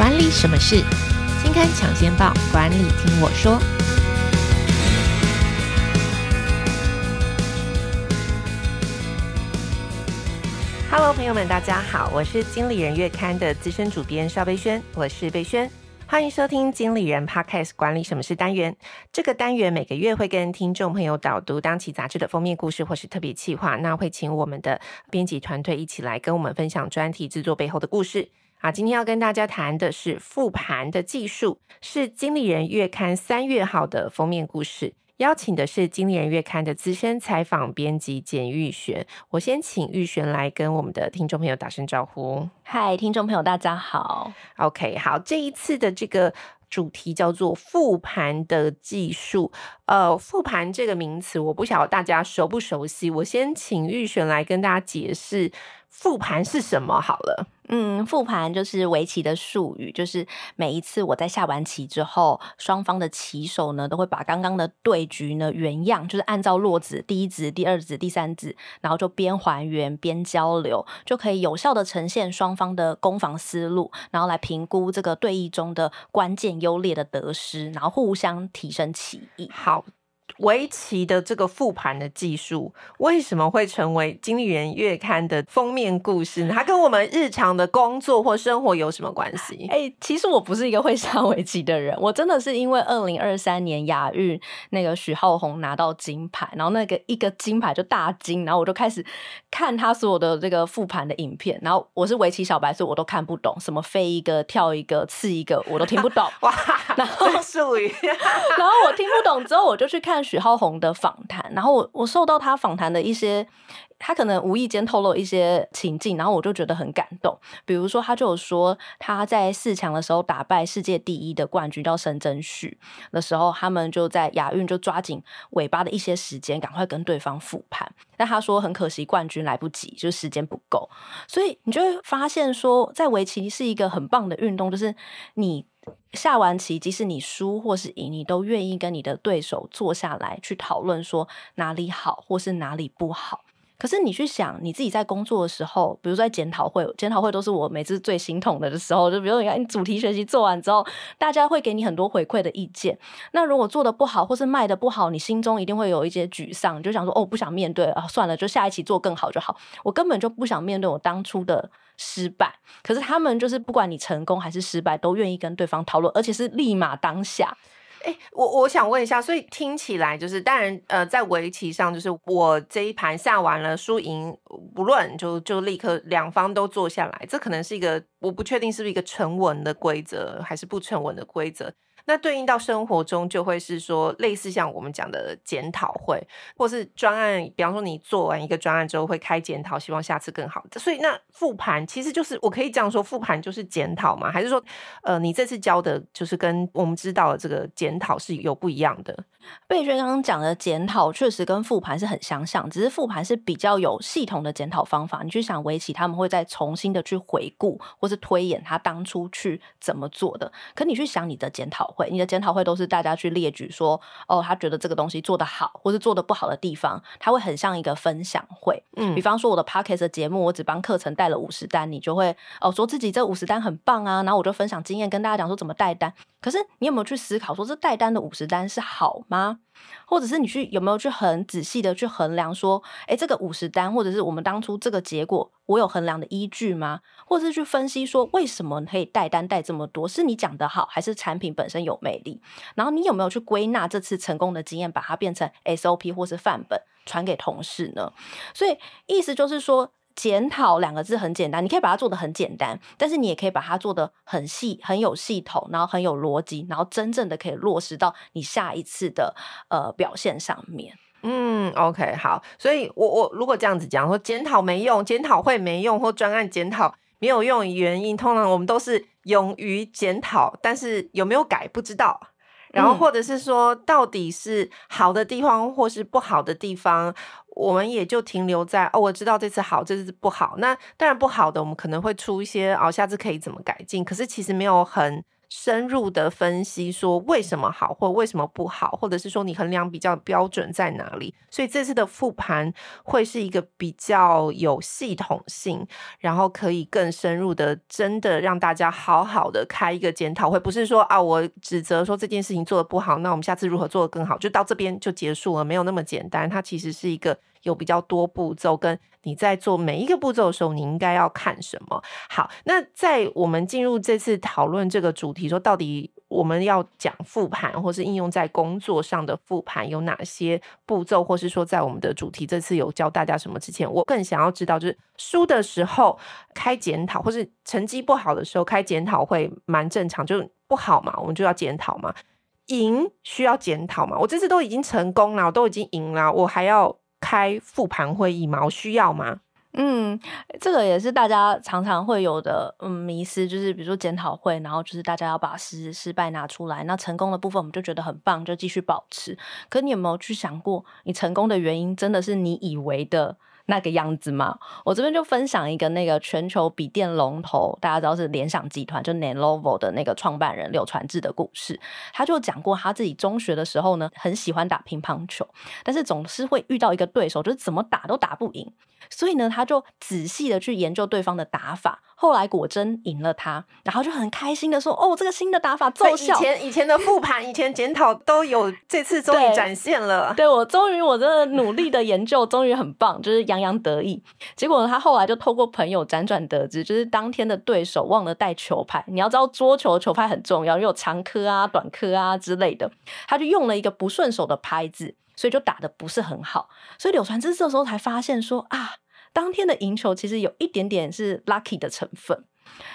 管理什么事？金刊抢先报，管理听我说。Hello，朋友们，大家好，我是经理人月刊的资深主编邵贝萱，我是贝萱，欢迎收听经理人 Podcast 管理什么事单元。这个单元每个月会跟听众朋友导读当期杂志的封面故事或是特别企划，那会请我们的编辑团队一起来跟我们分享专题制作背后的故事。好，今天要跟大家谈的是复盘的技术，是经理人月刊三月号的封面故事。邀请的是经理人月刊的资深采访编辑简玉璇。我先请玉璇来跟我们的听众朋友打声招呼。嗨，听众朋友，大家好。OK，好，这一次的这个主题叫做复盘的技术。呃，复盘这个名词，我不晓得大家熟不熟悉。我先请玉璇来跟大家解释复盘是什么好了。嗯，复盘就是围棋的术语，就是每一次我在下完棋之后，双方的棋手呢都会把刚刚的对局呢原样，就是按照落子第一子、第二子、第三子，然后就边还原边交流，就可以有效的呈现双方的攻防思路，然后来评估这个对弈中的关键优劣的得失，然后互相提升棋艺。好。围棋的这个复盘的技术为什么会成为经理人月刊的封面故事呢？它跟我们日常的工作或生活有什么关系？哎、欸，其实我不是一个会下围棋的人，我真的是因为二零二三年亚运那个许浩宏拿到金牌，然后那个一个金牌就大金，然后我就开始看他所有的这个复盘的影片，然后我是围棋小白，所以我都看不懂，什么飞一个、跳一个、刺一个，我都听不懂。哇，然后术语，然后我听不懂之后，我就去看。许浩鋐的访谈，然后我我受到他访谈的一些，他可能无意间透露一些情境，然后我就觉得很感动。比如说，他就有说他在四强的时候打败世界第一的冠军叫申真諝的时候，他们就在亚运就抓紧尾巴的一些时间，赶快跟对方复盘。但他说很可惜，冠军来不及，就是时间不够。所以你就会发现说，在围棋是一个很棒的运动，就是你。下完棋，即使你输或是赢，你都愿意跟你的对手坐下来去讨论，说哪里好或是哪里不好。可是你去想，你自己在工作的时候，比如说在检讨会，检讨会都是我每次最心痛的的时候。就比如你看，你主题学习做完之后，大家会给你很多回馈的意见。那如果做得不好或是卖得不好，你心中一定会有一些沮丧，就想说哦，不想面对啊，算了，就下一期做更好就好。我根本就不想面对我当初的失败。可是他们就是不管你成功还是失败，都愿意跟对方讨论，而且是立马当下。哎、我我想问一下，所以听起来就是，当然，呃，在围棋上，就是我这一盘下完了，输赢不论，就就立刻两方都坐下来，这可能是一个，我不确定是不是一个成文的规则，还是不成文的规则。那对应到生活中，就会是说类似像我们讲的检讨会，或是专案，比方说你做完一个专案之后会开检讨，希望下次更好。所以那复盘其实就是我可以这样说，复盘就是检讨吗？还是说，呃，你这次教的就是跟我们知道的这个检讨是有不一样的？贝轩刚刚讲的检讨确实跟复盘是很相像，只是复盘是比较有系统的检讨方法。你去想围棋，他们会再重新的去回顾或是推演他当初去怎么做的。可你去想你的检讨会，你的检讨会都是大家去列举说，哦，他觉得这个东西做得好，或是做得不好的地方，他会很像一个分享会。嗯，比方说我的 Podcast 的节目，我只帮课程带了五十单，你就会哦说自己这五十单很棒啊，然后我就分享经验跟大家讲说怎么带单。可是你有没有去思考说，这带单的五十单是好吗？或者是你去有没有去很仔细的去衡量说，诶，这个五十单或者是我们当初这个结果，我有衡量的依据吗？或者是去分析说，为什么可以带单带这么多？是你讲的好，还是产品本身有魅力？然后你有没有去归纳这次成功的经验，把它变成 SOP 或是范本传给同事呢？所以意思就是说。检讨两个字很简单，你可以把它做得很简单，但是你也可以把它做得很细、很有系统，然后很有逻辑，然后真正的可以落实到你下一次的呃表现上面。嗯，OK，好，所以我我如果这样子讲说检讨没用，检讨会没用，或专案检讨没有用原因，通常我们都是勇于检讨，但是有没有改不知道。然后，或者是说，到底是好的地方或是不好的地方，我们也就停留在哦，我知道这次好，这次不好。那当然不好的，我们可能会出一些哦，下次可以怎么改进。可是其实没有很。深入的分析说为什么好或为什么不好，或者是说你衡量比较标准在哪里？所以这次的复盘会是一个比较有系统性，然后可以更深入的，真的让大家好好的开一个检讨会，不是说啊我指责说这件事情做得不好，那我们下次如何做得更好，就到这边就结束了，没有那么简单。它其实是一个。有比较多步骤，跟你在做每一个步骤的时候，你应该要看什么？好，那在我们进入这次讨论这个主题，说到底我们要讲复盘，或是应用在工作上的复盘有哪些步骤，或是说在我们的主题这次有教大家什么之前，我更想要知道，就是输的时候开检讨，或是成绩不好的时候开检讨会蛮正常，就不好嘛，我们就要检讨嘛。赢需要检讨嘛？我这次都已经成功了，我都已经赢了，我还要。开复盘会议吗？需要吗？嗯，这个也是大家常常会有的嗯迷思，就是比如说检讨会，然后就是大家要把失失败拿出来，那成功的部分我们就觉得很棒，就继续保持。可你有没有去想过，你成功的原因真的是你以为的？那个样子吗，我这边就分享一个那个全球笔电龙头，大家知道是联想集团，就 Lenovo 的那个创办人柳传志的故事。他就讲过他自己中学的时候呢，很喜欢打乒乓球，但是总是会遇到一个对手，就是怎么打都打不赢，所以呢，他就仔细的去研究对方的打法。后来果真赢了他，然后就很开心的说：“哦，这个新的打法奏效。”以前以前的复盘、以前检讨都有，这次终于展现了。对，对我终于我真的努力的研究，终于很棒，就是洋洋得意。结果呢，他后来就透过朋友辗转得知，就是当天的对手忘了带球拍。你要知道，桌球球拍很重要，又有长颗啊、短颗啊之类的，他就用了一个不顺手的拍子，所以就打的不是很好。所以柳传志这时候才发现说啊。当天的赢球其实有一点点是 lucky 的成分。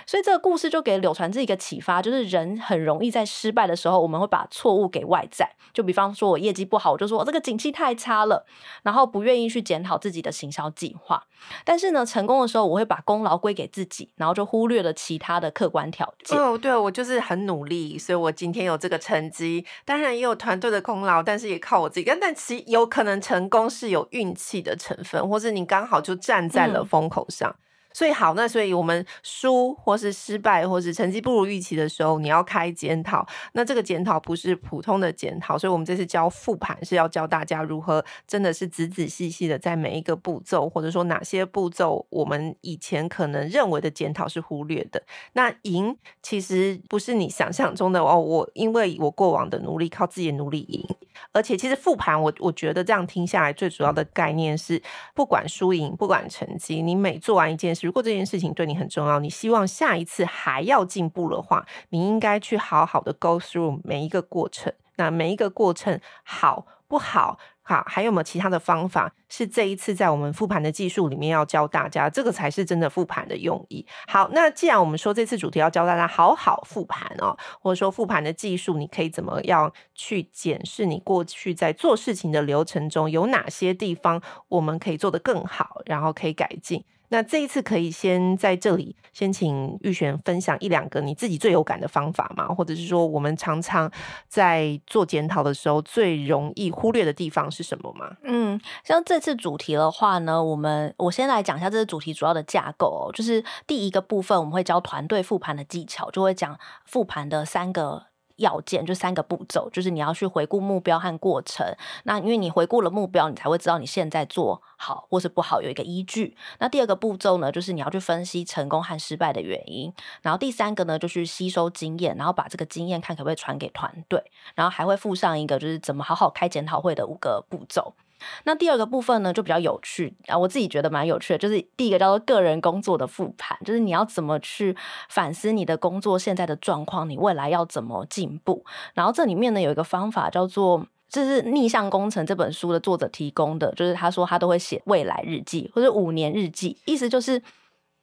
所以这个故事就给柳传志一个启发，就是人很容易在失败的时候，我们会把错误给外在。就比方说我业绩不好，我就说我这个景气太差了，然后不愿意去检讨自己的行销计划。但是呢，成功的时候，我会把功劳归给自己，然后就忽略了其他的客观条件。哦，对，我就是很努力，所以我今天有这个成绩。当然也有团队的功劳，但是也靠我自己。但但其实有可能成功是有运气的成分，或是你刚好就站在了风口上。嗯所以好，那所以我们输或是失败，或是成绩不如预期的时候，你要开检讨。那这个检讨不是普通的检讨，所以我们这次教复盘是要教大家如何真的是仔仔细细的在每一个步骤，或者说哪些步骤我们以前可能认为的检讨是忽略的。那赢其实不是你想象中的哦，我因为我过往的努力，靠自己的努力赢。而且其实复盘，我我觉得这样听下来，最主要的概念是，不管输赢，不管成绩，你每做完一件事。如果这件事情对你很重要，你希望下一次还要进步的话，你应该去好好的 go through 每一个过程。那每一个过程好不好？好，还有没有其他的方法？是这一次在我们复盘的技术里面要教大家，这个才是真的复盘的用意。好，那既然我们说这次主题要教大家好好复盘哦，或者说复盘的技术，你可以怎么样去检视你过去在做事情的流程中有哪些地方我们可以做得更好，然后可以改进。那这一次可以先在这里先请玉璇分享一两个你自己最有感的方法吗？或者是说我们常常在做检讨的时候最容易忽略的地方是什么吗？嗯，像这次主题的话呢，我们我先来讲一下这次主题主要的架构哦，就是第一个部分我们会教团队复盘的技巧，就会讲复盘的三个。要件就三个步骤，就是你要去回顾目标和过程。那因为你回顾了目标，你才会知道你现在做好或是不好，有一个依据。那第二个步骤呢，就是你要去分析成功和失败的原因。然后第三个呢，就是吸收经验，然后把这个经验看可不可以传给团队。然后还会附上一个就是怎么好好开检讨会的五个步骤。那第二个部分呢，就比较有趣啊，我自己觉得蛮有趣的，就是第一个叫做个人工作的复盘，就是你要怎么去反思你的工作现在的状况，你未来要怎么进步。然后这里面呢，有一个方法叫做，这是《逆向工程》这本书的作者提供的，就是他说他都会写未来日记或者五年日记，意思就是。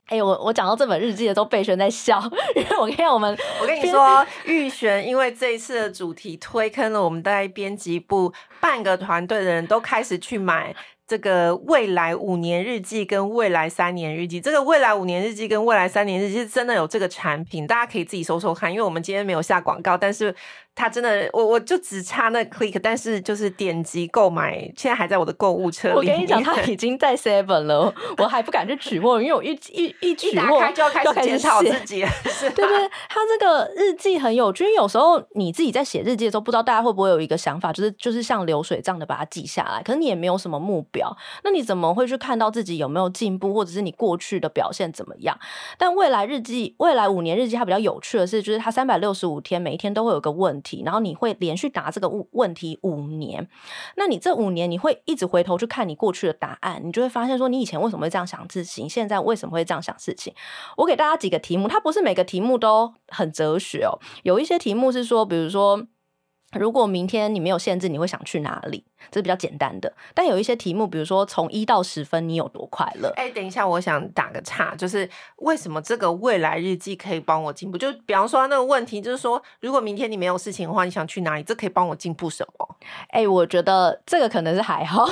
哎、欸，我我讲到这本日记的时候，贝璇在笑，因为我看我们，我跟你说，玉璇因为这一次的主题推坑了我们大概编辑部半个团队的人都开始去买这个未来五年日记跟未来三年日记，这个未来五年日记跟未来三年日记真的有这个产品，大家可以自己搜搜看，因为我们今天没有下广告，但是。它真的，我我就只差那 click，但是就是点击购买，现在还在我的购物车里。我跟你讲，他 已经在 seven 了，我还不敢去取货，因为我一一一取货就要开始检讨自己。是对对，他这个日记很有趣，因为有时候你自己在写日记的时候，不知道大家会不会有一个想法，就是就是像流水账的把它记下来，可是你也没有什么目标，那你怎么会去看到自己有没有进步，或者是你过去的表现怎么样？但未来日记，未来五年日记，它比较有趣的是，就是它三百六十五天，每一天都会有个问题，然后你会连续答这个问题五年，那你这五年你会一直回头去看你过去的答案，你就会发现说，你以前为什么会这样想事情，现在为什么会这样想事情？我给大家几个题目，它不是每个题目都很哲学哦，有一些题目是说，比如说。如果明天你没有限制，你会想去哪里？这是比较简单的。但有一些题目，比如说从一到十分，你有多快乐？哎、欸，等一下，我想打个岔，就是为什么这个未来日记可以帮我进步？就比方说那个问题，就是说，如果明天你没有事情的话，你想去哪里？这可以帮我进步什么？哎、欸，我觉得这个可能是还好。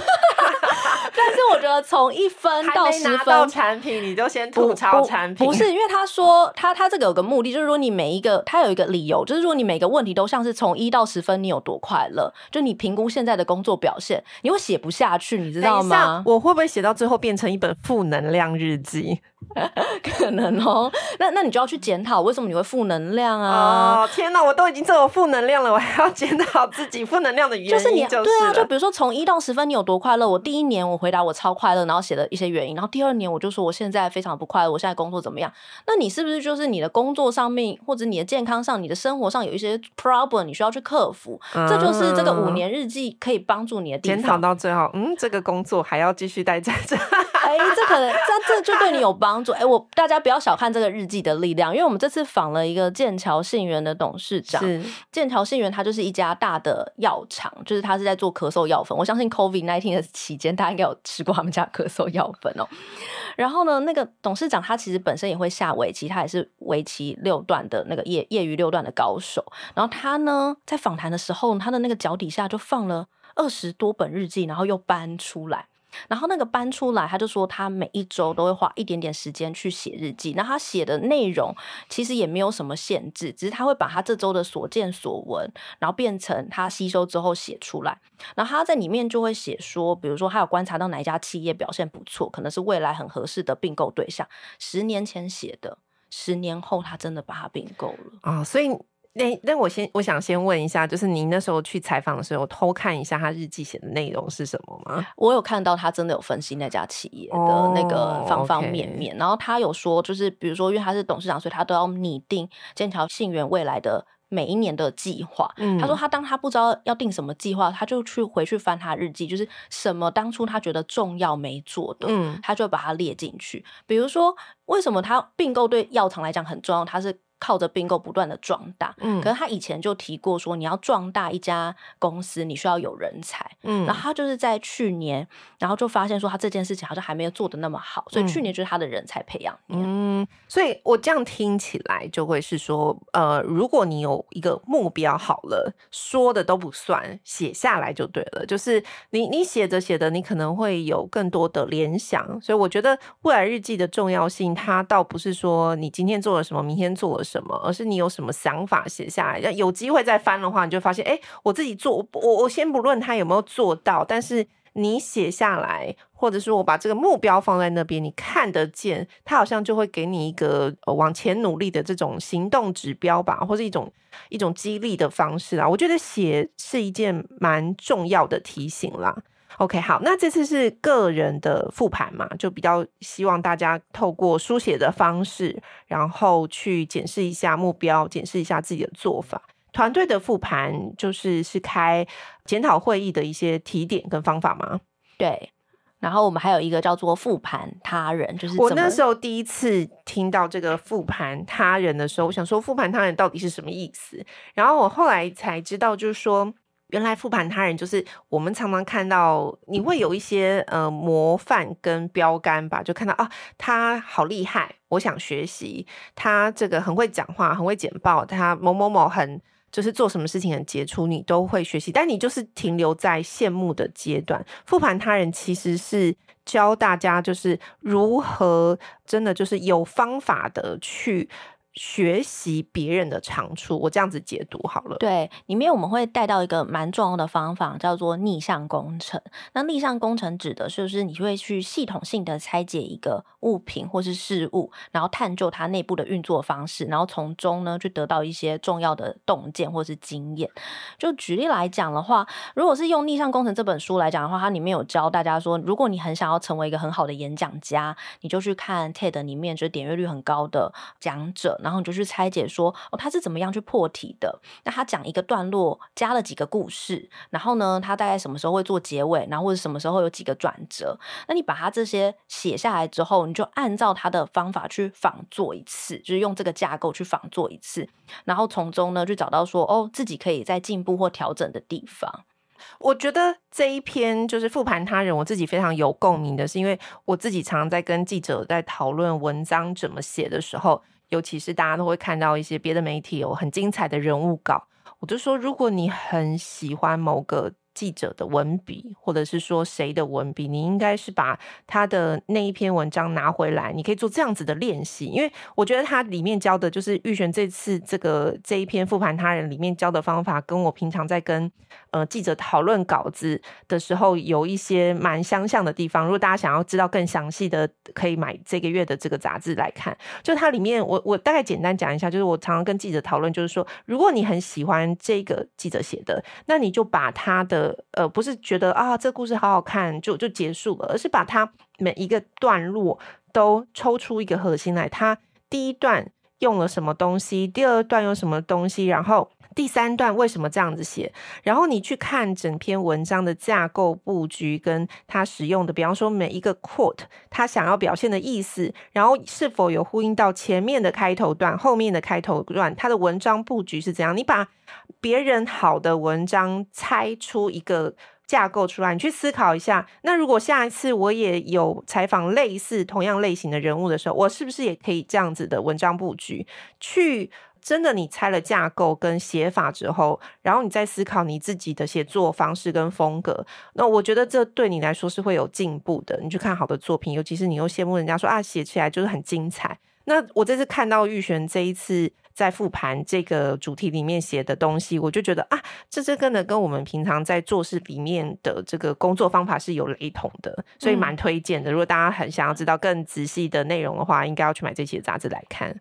但是我觉得从一分到十分，产品你就先吐槽产品，不是因为他说他他这个有个目的，就是说你每一个他有一个理由，就是说你每个问题都像是从一到十分，你有多快乐？就你评估现在的工作表现，你会写不下去，你知道吗？我会不会写到最后变成一本负能量日记？可能哦，那那你就要去检讨为什么你会负能量啊？哦天哪，我都已经这么负能量了，我还要检讨自己负能量的原因，就是你就是对啊，就比如说从一到十分，你有多快乐？我第一年我回答我超快乐，然后写了一些原因，然后第二年我就说我现在非常不快乐，我现在工作怎么样？那你是不是就是你的工作上面或者你的健康上、你的生活上有一些 problem，你需要去克服？嗯、这就是这个五年日记可以帮助你的地方。检讨到最后，嗯，这个工作还要继续待在这。哎，这可能这这就对你有帮助。哎，我大家不要小看这个日记的力量，因为我们这次访了一个剑桥信源的董事长。是剑桥信源，它就是一家大的药厂，就是他是在做咳嗽药粉。我相信 COVID-19 的期间，大家应该吃过他们家咳嗽药粉哦。然后呢，那个董事长他其实本身也会下围棋，他也是围棋六段的那个业业余六段的高手。然后他呢，在访谈的时候，他的那个脚底下就放了二十多本日记，然后又搬出来。然后那个搬出来，他就说他每一周都会花一点点时间去写日记。那他写的内容其实也没有什么限制，只是他会把他这周的所见所闻，然后变成他吸收之后写出来。然后他在里面就会写说，比如说他有观察到哪一家企业表现不错，可能是未来很合适的并购对象。十年前写的，十年后他真的把它并购了啊！所以。那那我先我想先问一下，就是您那时候去采访的时候，偷看一下他日记写的内容是什么吗？我有看到他真的有分析那家企业的那个方方面面，oh. 然后他有说，就是比如说，因为他是董事长，所以他都要拟定剑桥信源未来的每一年的计划。嗯，他说他当他不知道要定什么计划，他就去回去翻他日记，就是什么当初他觉得重要没做的，嗯，他就把它列进去。比如说，为什么他并购对药厂来讲很重要？他是。靠着并购不断的壮大，嗯，可是他以前就提过说，你要壮大一家公司，你需要有人才，嗯，然后他就是在去年，然后就发现说他这件事情好像还没有做的那么好，所以去年就是他的人才培养年，嗯，所以我这样听起来就会是说，呃，如果你有一个目标好了，说的都不算，写下来就对了，就是你你写着写着，你可能会有更多的联想，所以我觉得未来日记的重要性，它倒不是说你今天做了什么，明天做了什么。而是你有什么想法写下来，要有机会再翻的话，你就发现，哎，我自己做，我我先不论他有没有做到，但是你写下来，或者是我把这个目标放在那边，你看得见，他好像就会给你一个往前努力的这种行动指标吧，或是一种一种激励的方式啊。我觉得写是一件蛮重要的提醒啦。OK，好，那这次是个人的复盘嘛，就比较希望大家透过书写的方式，然后去检视一下目标，检视一下自己的做法。团队的复盘就是是开检讨会议的一些提点跟方法吗？对，然后我们还有一个叫做复盘他人，就是我那时候第一次听到这个复盘他人的时候，我想说复盘他人到底是什么意思？然后我后来才知道，就是说。原来复盘他人就是我们常常看到，你会有一些呃模范跟标杆吧，就看到啊，他好厉害，我想学习他这个很会讲话，很会简报，他某某某很就是做什么事情很杰出，你都会学习，但你就是停留在羡慕的阶段。复盘他人其实是教大家，就是如何真的就是有方法的去。学习别人的长处，我这样子解读好了。对，里面我们会带到一个蛮重要的方法，叫做逆向工程。那逆向工程指的是就是你会去系统性的拆解一个物品或是事物，然后探究它内部的运作方式，然后从中呢去得到一些重要的洞见或是经验。就举例来讲的话，如果是用逆向工程这本书来讲的话，它里面有教大家说，如果你很想要成为一个很好的演讲家，你就去看 TED 里面就是点阅率很高的讲者。然后你就去拆解说，哦，他是怎么样去破题的？那他讲一个段落，加了几个故事，然后呢，他大概什么时候会做结尾，然后或者什么时候有几个转折？那你把他这些写下来之后，你就按照他的方法去仿做一次，就是用这个架构去仿做一次，然后从中呢，去找到说，哦，自己可以再进步或调整的地方。我觉得这一篇就是复盘他人，我自己非常有共鸣的是，因为我自己常常在跟记者在讨论文章怎么写的时候。尤其是大家都会看到一些别的媒体有很精彩的人物稿，我就说，如果你很喜欢某个。记者的文笔，或者是说谁的文笔，你应该是把他的那一篇文章拿回来，你可以做这样子的练习。因为我觉得他里面教的，就是玉璇这次这个这一篇复盘他人里面教的方法，跟我平常在跟呃记者讨论稿子的时候有一些蛮相像的地方。如果大家想要知道更详细的，可以买这个月的这个杂志来看。就它里面，我我大概简单讲一下，就是我常常跟记者讨论，就是说，如果你很喜欢这个记者写的，那你就把他的。呃，不是觉得啊，这故事好好看就就结束了，而是把它每一个段落都抽出一个核心来。它第一段用了什么东西，第二段用什么东西，然后第三段为什么这样子写？然后你去看整篇文章的架构布局，跟他使用的，比方说每一个 quote，他想要表现的意思，然后是否有呼应到前面的开头段、后面的开头段，他的文章布局是怎样？你把。别人好的文章拆出一个架构出来，你去思考一下。那如果下一次我也有采访类似同样类型的人物的时候，我是不是也可以这样子的文章布局？去真的你拆了架构跟写法之后，然后你再思考你自己的写作方式跟风格。那我觉得这对你来说是会有进步的。你去看好的作品，尤其是你又羡慕人家说啊，写起来就是很精彩。那我这次看到玉璇这一次。在复盘这个主题里面写的东西，我就觉得啊，这这个呢跟我们平常在做事里面的这个工作方法是有雷同的，所以蛮推荐的。如果大家很想要知道更仔细的内容的话，应该要去买这期的杂志来看。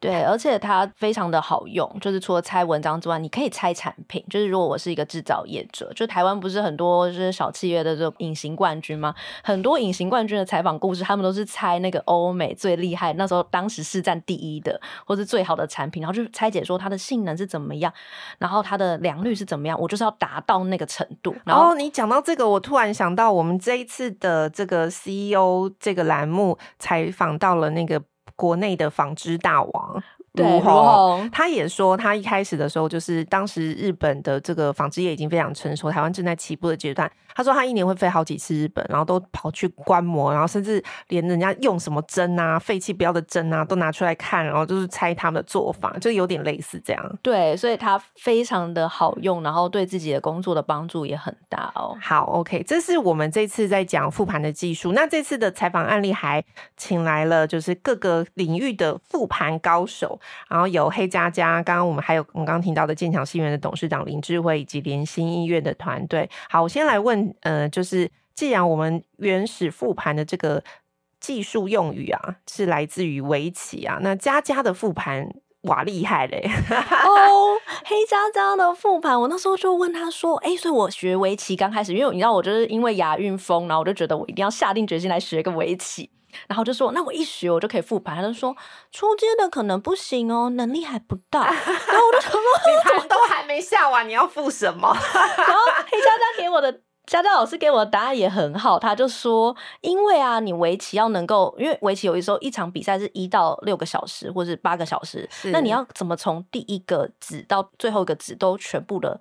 对，而且它非常的好用，就是除了拆文章之外，你可以拆产品。就是如果我是一个制造业者，就台湾不是很多就是小企业的这种隐形冠军吗？很多隐形冠军的采访故事，他们都是拆那个欧美最厉害，那时候当时市占第一的，或是最好的产品，然后就拆解说它的性能是怎么样，然后它的良率是怎么样，我就是要达到那个程度。然后、你讲到这个，我突然想到，我们这一次的这个 CEO 这个栏目采访到了那个。国内的纺织大王。对，如虹，他也说，他一开始的时候，就是当时日本的这个纺织业已经非常成熟，台湾正在起步的阶段。他说他一年会飞好几次日本，然后都跑去观摩，然后甚至连人家用什么针啊、废弃不要的针啊，都拿出来看，然后就是猜他们的做法，就有点类似这样。对，所以他非常的好用，然后对自己的工作的帮助也很大哦。好，OK，这是我们这次在讲复盘的技术。那这次的采访案例还请来了就是各个领域的复盘高手。然后有黑佳佳，刚刚我们还有我们刚刚听到的建强信源的董事长林智慧，以及联心音乐的团队。好，我先来问，呃，就是既然我们原始复盘的这个技术用语啊，是来自于围棋啊，那佳佳的复盘哇厉害嘞！哦，黑佳佳的复盘，我那时候就问他说，哎，所以我学围棋刚开始，因为你知道我就是因为亚运风，然后我就觉得我一定要下定决心来学个围棋。然后就说，那我一学我就可以复盘。他就说，初阶的可能不行哦，能力还不到。然后我就说，你盘都还没下完，你要复什么？然后黑佳佳给我的佳佳老师给我的答案也很好，他就说，因为啊，你围棋要能够，因为围棋有的时候一场比赛是一到六个小时，或是八个小时，那你要怎么从第一个子到最后一个子都全部的。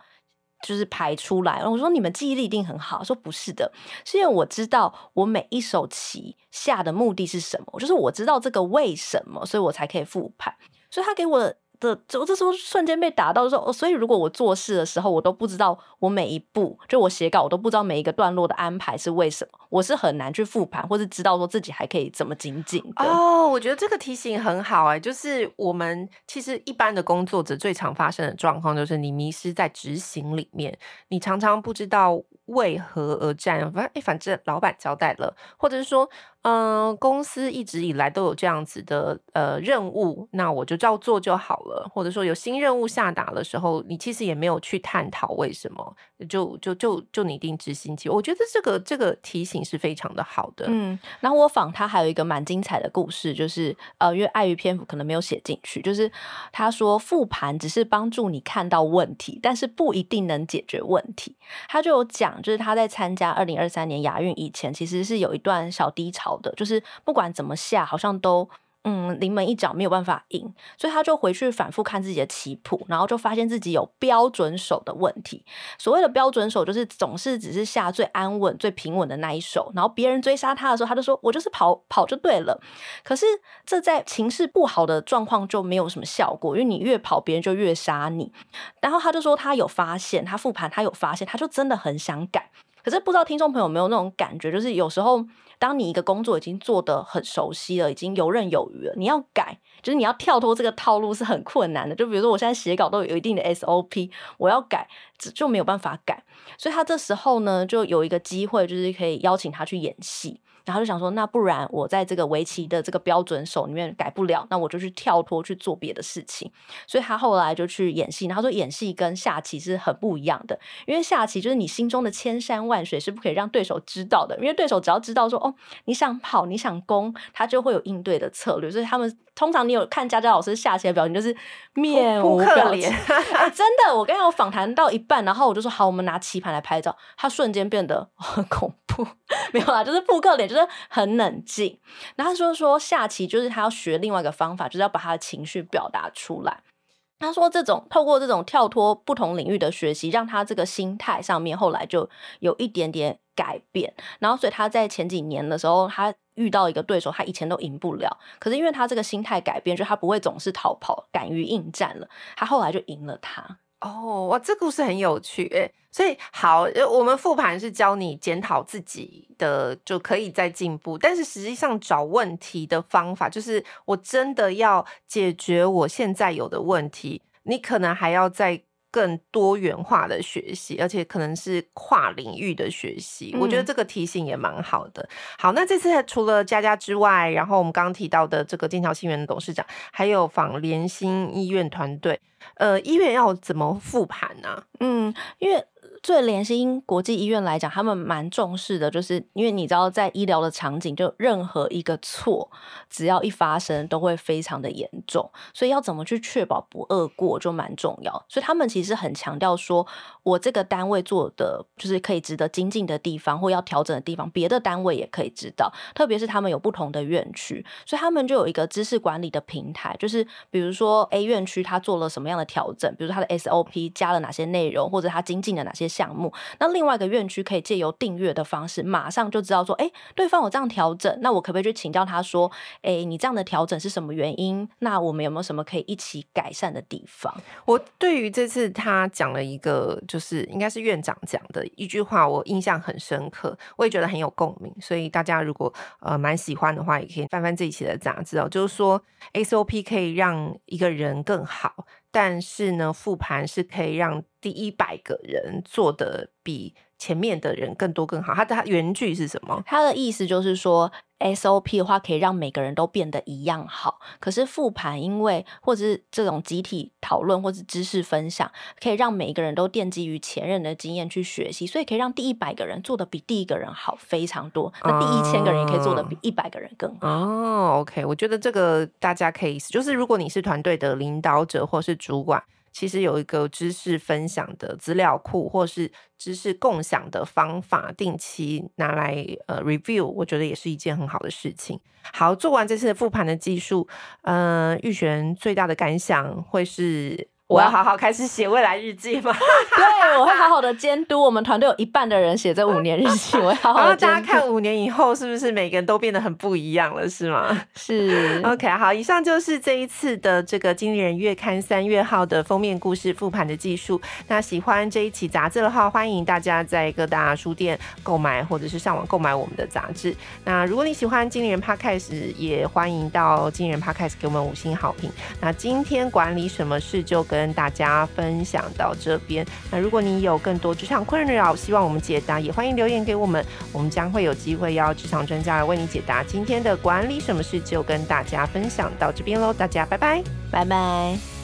就是排出来，我说你们记忆力一定很好。说不是的，是因为我知道我每一手棋下的目的是什么，就是我知道这个为什么，所以我才可以复盘。所以他给我的，就这时候瞬间被打到说，哦，所以如果我做事的时候，我都不知道我每一步，就我写稿，我都不知道每一个段落的安排是为什么，我是很难去复盘，或是知道说自己还可以怎么紧紧的。哦，我觉得这个提醒很好哎、就是我们其实一般的工作者最常发生的状况，就是你迷失在执行里面，你常常不知道为何而战，反正哎，反正老板交代了，或者是说。嗯、呃，公司一直以来都有这样子的呃任务，那我就照做就好了。或者说有新任务下达的时候，你其实也没有去探讨为什么，就就就就拟定执行期。我觉得这个这个提醒是非常的好的。嗯，然后我访他还有一个蛮精彩的故事，就是呃，因为碍于篇幅可能没有写进去，就是他说复盘只是帮助你看到问题，但是不一定能解决问题。他就有讲，就是他在参加二零二三年亚运以前，其实是有一段小低潮。的，就是不管怎么下，好像都嗯临门一脚没有办法赢，所以他就回去反复看自己的棋谱，然后就发现自己有标准手的问题。所谓的标准手，就是总是只是下最安稳、最平稳的那一手，然后别人追杀他的时候，他就说：“我就是跑跑就对了。”可是这在情势不好的状况就没有什么效果，因为你越跑，别人就越杀你。然后他就说他有发现，他复盘他有发现，他就真的很想改。可是不知道听众朋友有没有那种感觉，就是有时候。当你一个工作已经做得很熟悉了，已经游刃有余了，你要改，就是你要跳脱这个套路是很困难的。就比如说，我现在写稿都有一定的 SOP，我要改就没有办法改。所以他这时候呢，就有一个机会，就是可以邀请他去演戏。然后就想说，那不然我在这个围棋的这个标准手里面改不了，那我就去跳脱去做别的事情。所以他后来就去演戏。他说演戏跟下棋是很不一样的，因为下棋就是你心中的千山万水是不可以让对手知道的，因为对手只要知道说哦，你想跑你想攻，他就会有应对的策略。所以他们通常你有看佳佳老师下棋的表情，就是面无表情。哎，真的，我刚刚有访谈到一半，然后我就说好，我们拿棋盘来拍照，他瞬间变得很恐怖。没有啦，就是扑克脸，就是很冷静。然后他说说下棋就是他要学另外一个方法，就是要把他的情绪表达出来。他说这种透过这种跳脱不同领域的学习，让他这个心态上面后来就有一点点改变。然后所以他在前几年的时候，他遇到一个对手，他以前都赢不了。可是因为他这个心态改变，就他不会总是逃跑，敢于应战了。他后来就赢了他。哦，哇，这故事很有趣诶。所以好，我们复盘是教你检讨自己的，就可以再进步。但是实际上找问题的方法，就是我真的要解决我现在有的问题，你可能还要再更多元化的学习，而且可能是跨领域的学习。我觉得这个提醒也蛮好的。嗯、好，那这次除了佳佳之外，然后我们刚刚提到的这个剑桥新源的董事长，还有访联新医院团队。呃，医院要怎么复盘呢？嗯，因为。最联心国际医院来讲，他们蛮重视的，就是因为你知道，在医疗的场景，就任何一个错，只要一发生，都会非常的严重，所以要怎么去确保不恶过，就蛮重要。所以他们其实很强调说，我这个单位做的就是可以值得精进的地方，或要调整的地方，别的单位也可以知道。特别是他们有不同的院区，所以他们就有一个知识管理的平台，就是比如说 A 院区他做了什么样的调整，比如说他的 SOP 加了哪些内容，或者他精进了哪些。项目，那另外一个院区可以借由订阅的方式，马上就知道说，哎，对方有这样调整，那我可不可以去请教他说，哎，你这样的调整是什么原因？那我们有没有什么可以一起改善的地方？我对于这次他讲了一个，就是应该是院长讲的一句话，我印象很深刻，我也觉得很有共鸣。所以大家如果呃蛮喜欢的话，也可以翻翻这一期的杂志哦。就是说，SOP 可以让一个人更好。但是呢，复盘是可以让第一百个人做的比前面的人更多更好。他的原句是什么？他的意思就是说。SOP 的话可以让每个人都变得一样好，可是复盘因为或者是这种集体讨论或者是知识分享，可以让每一个人都奠基于前人的经验去学习，所以可以让第一百个人做的比第一个人好非常多。那第一千个人也可以做的比一百个人更好。哦，OK，我觉得这个大家可以，就是如果你是团队的领导者或是主管。其实有一个知识分享的资料库，或是知识共享的方法，定期拿来呃 review，我觉得也是一件很好的事情。好，做完这次的复盘的技术，嗯，玉璇最大的感想会是我要好好开始写未来日记吗？对，我会好好的监督我们团队有一半的人写这五年日记，我会好好的监督。然后大家看五年以后是不是每个人都变得很不一样了，是吗？是。OK，好，以上就是这一次的这个《经理人月刊》三月号的封面故事复盘的技术。那喜欢这一期杂志的话，欢迎大家在各大书店购买，或者是上网购买我们的杂志。那如果你喜欢《经理人 Podcast》，也欢迎到《经理人 Podcast》给我们五星好评。那今天管理什么事就跟大家分享到这边。那如果你有更多职场困扰，希望我们解答，也欢迎留言给我们，我们将会有机会邀职场专家来为你解答。今天的管理什么事就跟大家分享到这边喽，大家拜拜，拜拜。